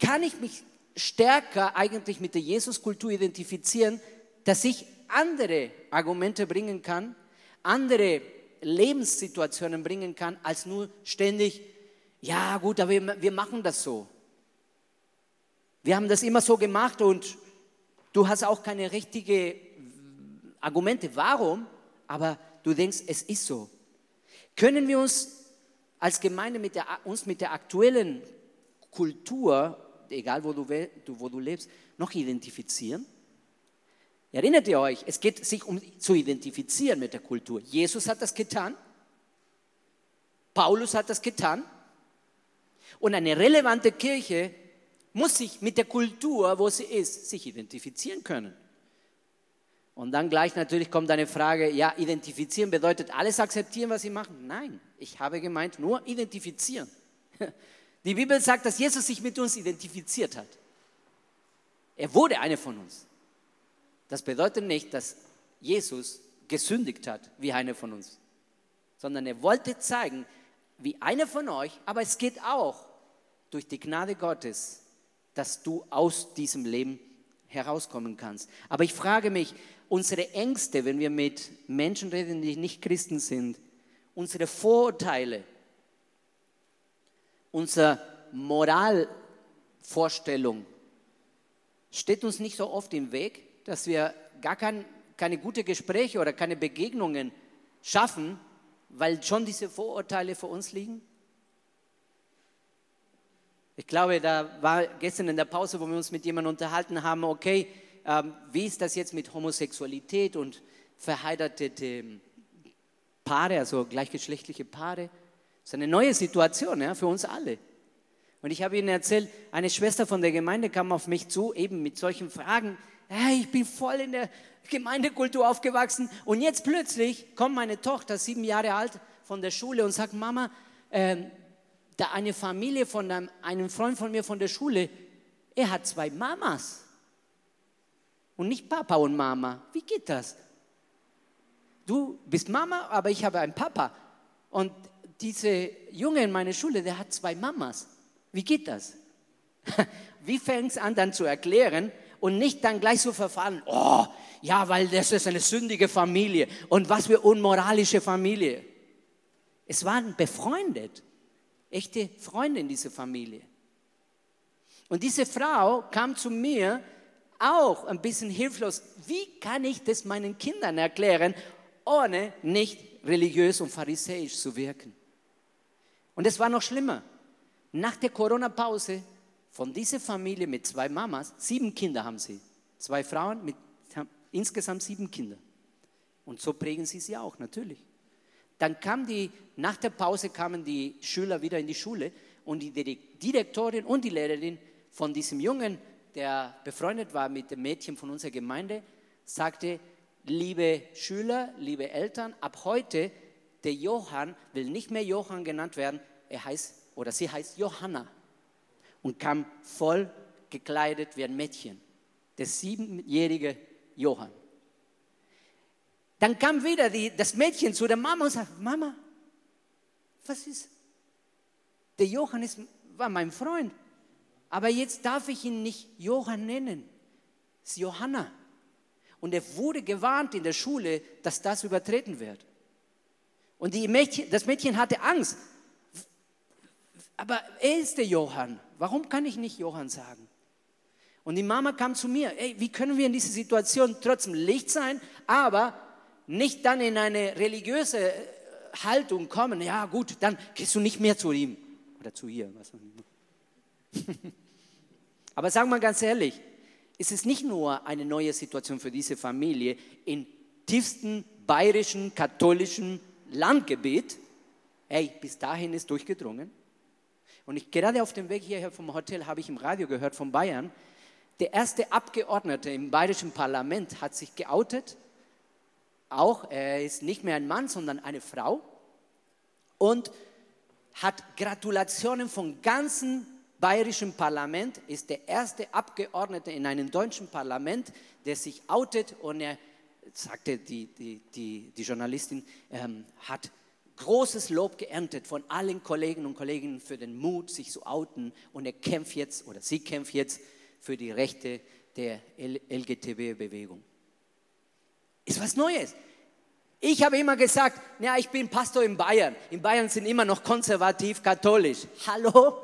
kann ich mich stärker eigentlich mit der Jesuskultur identifizieren, dass ich andere Argumente bringen kann, andere Lebenssituationen bringen kann, als nur ständig, ja gut, aber wir, machen das so. Wir haben das immer so gemacht und du hast auch keine richtigen Argumente, warum, aber du denkst, es ist so. Können wir uns als Gemeinde mit der, uns mit der aktuellen Kultur egal wo du, wo du lebst, noch identifizieren? Erinnert ihr euch, es geht sich um zu identifizieren mit der Kultur. Jesus hat das getan. Paulus hat das getan. Und eine relevante Kirche muss sich mit der Kultur, wo sie ist, sich identifizieren können. Und dann gleich natürlich kommt eine Frage, ja, identifizieren bedeutet alles akzeptieren, was sie machen? Nein, ich habe gemeint, nur identifizieren. Die Bibel sagt, dass Jesus sich mit uns identifiziert hat. Er wurde einer von uns. Das bedeutet nicht, dass Jesus gesündigt hat wie einer von uns, sondern er wollte zeigen, wie einer von euch, aber es geht auch durch die Gnade Gottes, dass du aus diesem Leben herauskommen kannst. Aber ich frage mich, unsere Ängste, wenn wir mit Menschen reden, die nicht Christen sind, unsere Vorurteile, unsere Moralvorstellung, steht uns nicht so oft im Weg, dass wir gar kein, keine guten Gespräche oder keine Begegnungen schaffen, weil schon diese Vorurteile vor uns liegen? Ich glaube, da war gestern in der Pause, wo wir uns mit jemandem unterhalten haben, okay, ähm, wie ist das jetzt mit Homosexualität und verheiratete Paare, also gleichgeschlechtliche Paare? Das ist eine neue Situation ja, für uns alle. Und ich habe Ihnen erzählt, eine Schwester von der Gemeinde kam auf mich zu, eben mit solchen Fragen. Hey, ich bin voll in der Gemeindekultur aufgewachsen und jetzt plötzlich kommt meine Tochter, sieben Jahre alt, von der Schule und sagt, Mama, äh, da eine Familie von einem, einem Freund von mir von der Schule, er hat zwei Mamas und nicht Papa und Mama. Wie geht das? Du bist Mama, aber ich habe einen Papa. Und diese Junge in meiner Schule, der hat zwei Mamas. Wie geht das? Wie fängt es an dann zu erklären und nicht dann gleich so verfahren, oh, ja, weil das ist eine sündige Familie und was für unmoralische Familie. Es waren befreundet echte Freunde in dieser Familie. Und diese Frau kam zu mir auch ein bisschen hilflos. Wie kann ich das meinen Kindern erklären, ohne nicht religiös und pharisäisch zu wirken? Und es war noch schlimmer. Nach der Corona-Pause von dieser Familie mit zwei Mamas, sieben Kinder haben sie. Zwei Frauen mit insgesamt sieben Kinder. Und so prägen sie sie auch, natürlich. Dann kam die, nach der Pause kamen die Schüler wieder in die Schule und die Direktorin und die Lehrerin von diesem Jungen, der befreundet war mit dem Mädchen von unserer Gemeinde, sagte, liebe Schüler, liebe Eltern, ab heute, der Johann will nicht mehr Johann genannt werden, er heißt oder sie heißt Johanna und kam voll gekleidet wie ein Mädchen, der siebenjährige Johann. Dann kam wieder die, das Mädchen zu der Mama und sagte, Mama, was ist? Der Johann ist, war mein Freund, aber jetzt darf ich ihn nicht Johann nennen, es ist Johanna. Und er wurde gewarnt in der Schule, dass das übertreten wird. Und Mädchen, das Mädchen hatte Angst. Aber er ist der Johann. Warum kann ich nicht Johann sagen? Und die Mama kam zu mir, ey, wie können wir in dieser Situation trotzdem Licht sein, aber nicht dann in eine religiöse äh, Haltung kommen, ja gut, dann gehst du nicht mehr zu ihm oder zu ihr. Was Aber sagen wir ganz ehrlich, es ist nicht nur eine neue Situation für diese Familie im tiefsten bayerischen katholischen Landgebiet. Hey, bis dahin ist durchgedrungen. Und ich, gerade auf dem Weg hierher vom Hotel habe ich im Radio gehört von Bayern, der erste Abgeordnete im bayerischen Parlament hat sich geoutet. Auch, er ist nicht mehr ein Mann, sondern eine Frau. Und hat Gratulationen vom ganzen bayerischen Parlament, ist der erste Abgeordnete in einem deutschen Parlament, der sich outet. Und er sagte die, die, die, die Journalistin, ähm, hat großes Lob geerntet von allen Kollegen und Kollegen für den Mut, sich zu outen und er kämpft jetzt oder sie kämpft jetzt für die Rechte der LGTB-Bewegung. Ist was Neues. Ich habe immer gesagt, ja, ich bin Pastor in Bayern. In Bayern sind immer noch konservativ katholisch. Hallo?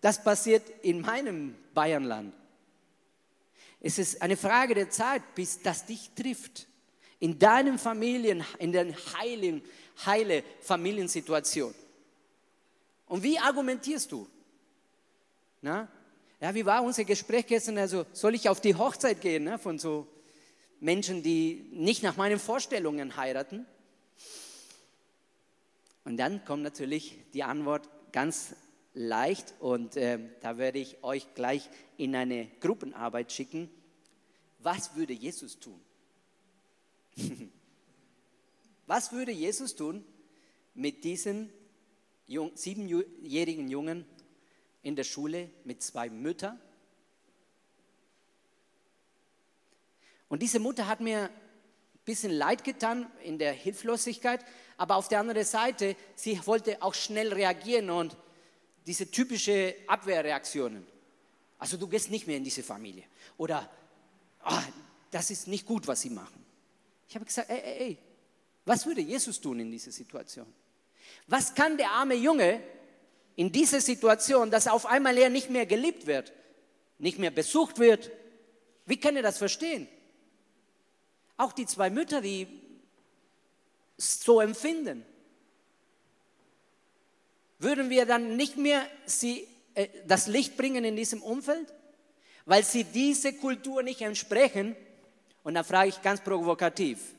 Das passiert in meinem Bayernland. Es ist eine Frage der Zeit, bis das dich trifft. In deinen Familien, in der heilen, heile Familiensituation. Und wie argumentierst du? Na? Ja, wie war unser Gespräch gestern? Also, soll ich auf die Hochzeit gehen ne, von so Menschen, die nicht nach meinen Vorstellungen heiraten. Und Und dann kommt natürlich die Antwort ganz leicht und äh, da werde ich euch gleich in eine Gruppenarbeit schicken. Was würde Jesus tun? Was würde Jesus tun mit diesem siebenjährigen Jungen in der Schule mit zwei Müttern? Und diese Mutter hat mir ein bisschen leid getan in der Hilflosigkeit, aber auf der anderen Seite, sie wollte auch schnell reagieren und diese typische Abwehrreaktionen. Also du gehst nicht mehr in diese Familie. Oder oh, das ist nicht gut, was sie machen. Ich habe gesagt, ey, ey, ey, was würde Jesus tun in dieser Situation? Was kann der arme Junge in dieser Situation, dass auf einmal er nicht mehr geliebt wird, nicht mehr besucht wird? Wie kann er das verstehen? Auch die zwei Mütter, die so empfinden. Würden wir dann nicht mehr sie, äh, das Licht bringen in diesem Umfeld? Weil sie diese Kultur nicht entsprechen. Und dann frage ich ganz provokativ,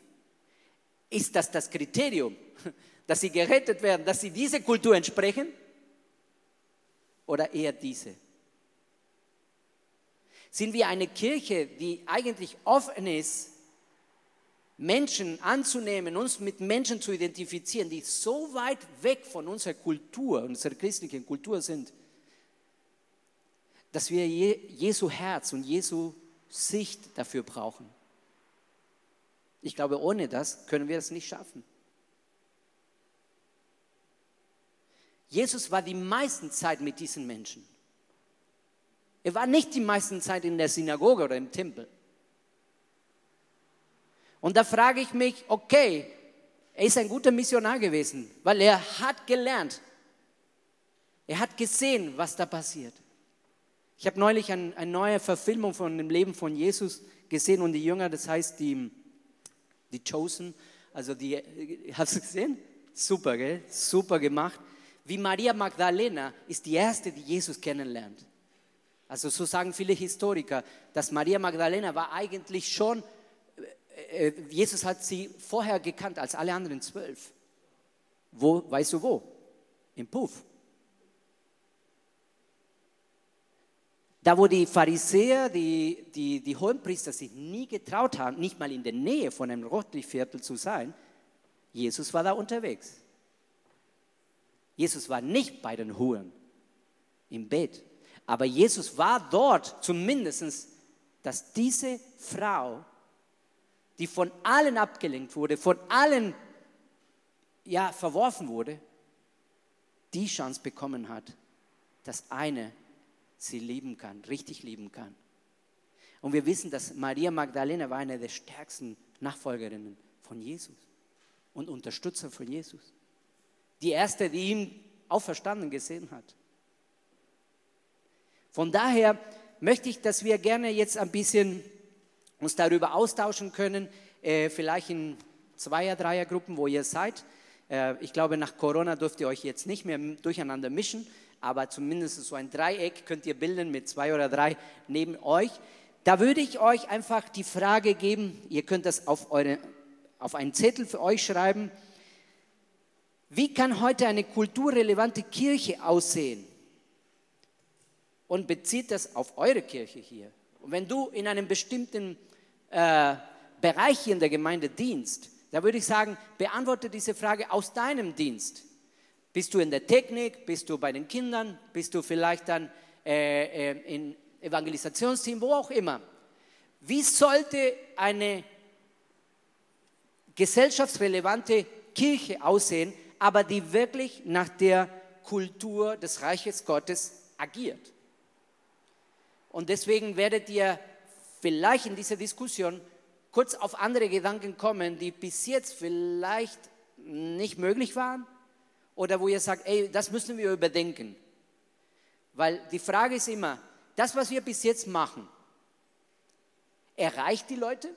ist das das Kriterium, dass sie gerettet werden, dass sie diese Kultur entsprechen? Oder eher diese? Sind wir eine Kirche, die eigentlich offen ist Menschen anzunehmen, uns mit Menschen zu identifizieren, die so weit weg von unserer Kultur, unserer christlichen Kultur sind, dass wir Jesu Herz und Jesu Sicht dafür brauchen. Ich glaube, ohne das können wir es nicht schaffen. Jesus war die meiste Zeit mit diesen Menschen. Er war nicht die meiste Zeit in der Synagoge oder im Tempel. Und da frage ich mich, okay, er ist ein guter Missionar gewesen, weil er hat gelernt. Er hat gesehen, was da passiert. Ich habe neulich ein, eine neue Verfilmung von dem Leben von Jesus gesehen und die Jünger, das heißt die, die Chosen, also die, hast du gesehen? Super, gell? Super gemacht. Wie Maria Magdalena ist die erste, die Jesus kennenlernt. Also so sagen viele Historiker, dass Maria Magdalena war eigentlich schon äh, Jesus hat sie vorher gekannt als alle anderen zwölf. Wo, weißt du wo? Im Puff. Da, wo die Pharisäer, die, die, die Hohenpriester sich nie getraut haben, nicht mal in der Nähe von einem Rotlichtviertel zu sein, Jesus war da unterwegs. Jesus war nicht bei den Huren im Bett, aber Jesus war dort zumindest, dass diese Frau die von allen abgelenkt wurde, von allen ja, verworfen wurde, die Chance bekommen hat, dass eine sie lieben kann, richtig lieben kann. Und wir wissen, dass Maria Magdalena war eine der stärksten Nachfolgerinnen von Jesus und Unterstützer von Jesus. Die erste, die ihn auferstanden gesehen hat. Von daher möchte ich, dass wir gerne jetzt ein bisschen uns darüber austauschen können, äh, vielleicht in Zweier-, Dreiergruppen, wo ihr seid. Äh, ich glaube, nach Corona dürft ihr euch jetzt nicht mehr durcheinander mischen, aber zumindest so ein Dreieck könnt ihr bilden mit zwei oder drei neben euch. Da würde ich euch einfach die Frage geben, ihr könnt das auf, eure, auf einen Zettel für euch schreiben. Wie kann heute eine kulturrelevante Kirche aussehen? Und bezieht das auf eure Kirche hier. Und wenn du in einem bestimmten äh, Bereich in der Gemeinde dienst, da würde ich sagen, beantworte diese Frage aus deinem Dienst. Bist du in der Technik? Bist du bei den Kindern? Bist du vielleicht dann äh, äh, im Evangelisationsteam, wo auch immer? Wie sollte eine gesellschaftsrelevante Kirche aussehen, aber die wirklich nach der Kultur des Reiches Gottes agiert? Und deswegen werdet ihr vielleicht in dieser Diskussion kurz auf andere Gedanken kommen, die bis jetzt vielleicht nicht möglich waren oder wo ihr sagt, ey, das müssen wir überdenken. Weil die Frage ist immer, das, was wir bis jetzt machen, erreicht die Leute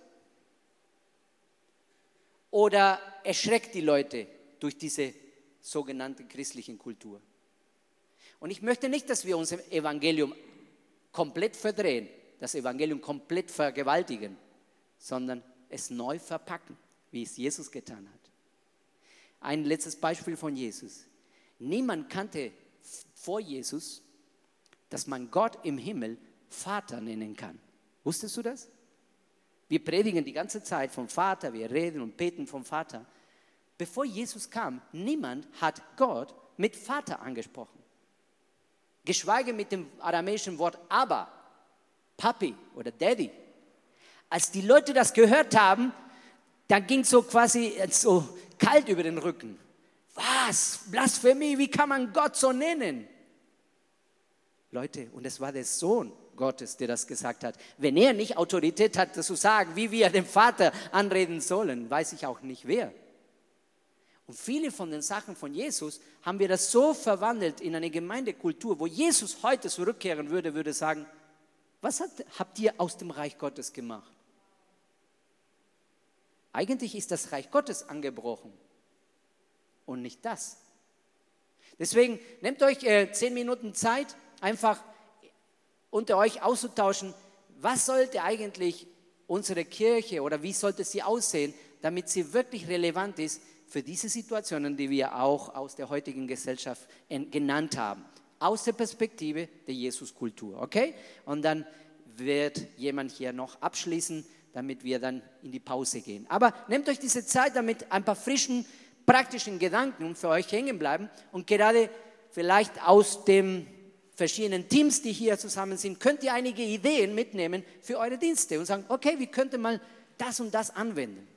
oder erschreckt die Leute durch diese sogenannte christliche Kultur? Und ich möchte nicht, dass wir unser Evangelium komplett verdrehen das Evangelium komplett vergewaltigen, sondern es neu verpacken, wie es Jesus getan hat. Ein letztes Beispiel von Jesus. Niemand kannte vor Jesus, dass man Gott im Himmel Vater nennen kann. Wusstest du das? Wir predigen die ganze Zeit vom Vater, wir reden und beten vom Vater. Bevor Jesus kam, niemand hat Gott mit Vater angesprochen. Geschweige mit dem aramäischen Wort aber, Papi oder Daddy. Als die Leute das gehört haben, dann ging so quasi so kalt über den Rücken. Was? Blasphemie, wie kann man Gott so nennen? Leute, und es war der Sohn Gottes, der das gesagt hat. Wenn er nicht Autorität hat, das zu sagen, wie wir den Vater anreden sollen, weiß ich auch nicht wer. Und viele von den Sachen von Jesus haben wir das so verwandelt in eine Gemeindekultur, wo Jesus heute zurückkehren würde, würde sagen, was hat, habt ihr aus dem Reich Gottes gemacht? Eigentlich ist das Reich Gottes angebrochen und nicht das. Deswegen nehmt euch äh, zehn Minuten Zeit, einfach unter euch auszutauschen, was sollte eigentlich unsere Kirche oder wie sollte sie aussehen, damit sie wirklich relevant ist für diese Situationen, die wir auch aus der heutigen Gesellschaft genannt haben. Aus der Perspektive der Jesuskultur, okay? Und dann wird jemand hier noch abschließen, damit wir dann in die Pause gehen. Aber nehmt euch diese Zeit, damit ein paar frischen, praktischen Gedanken für euch hängen bleiben und gerade vielleicht aus den verschiedenen Teams, die hier zusammen sind, könnt ihr einige Ideen mitnehmen für eure Dienste und sagen, okay, wie könnte man das und das anwenden?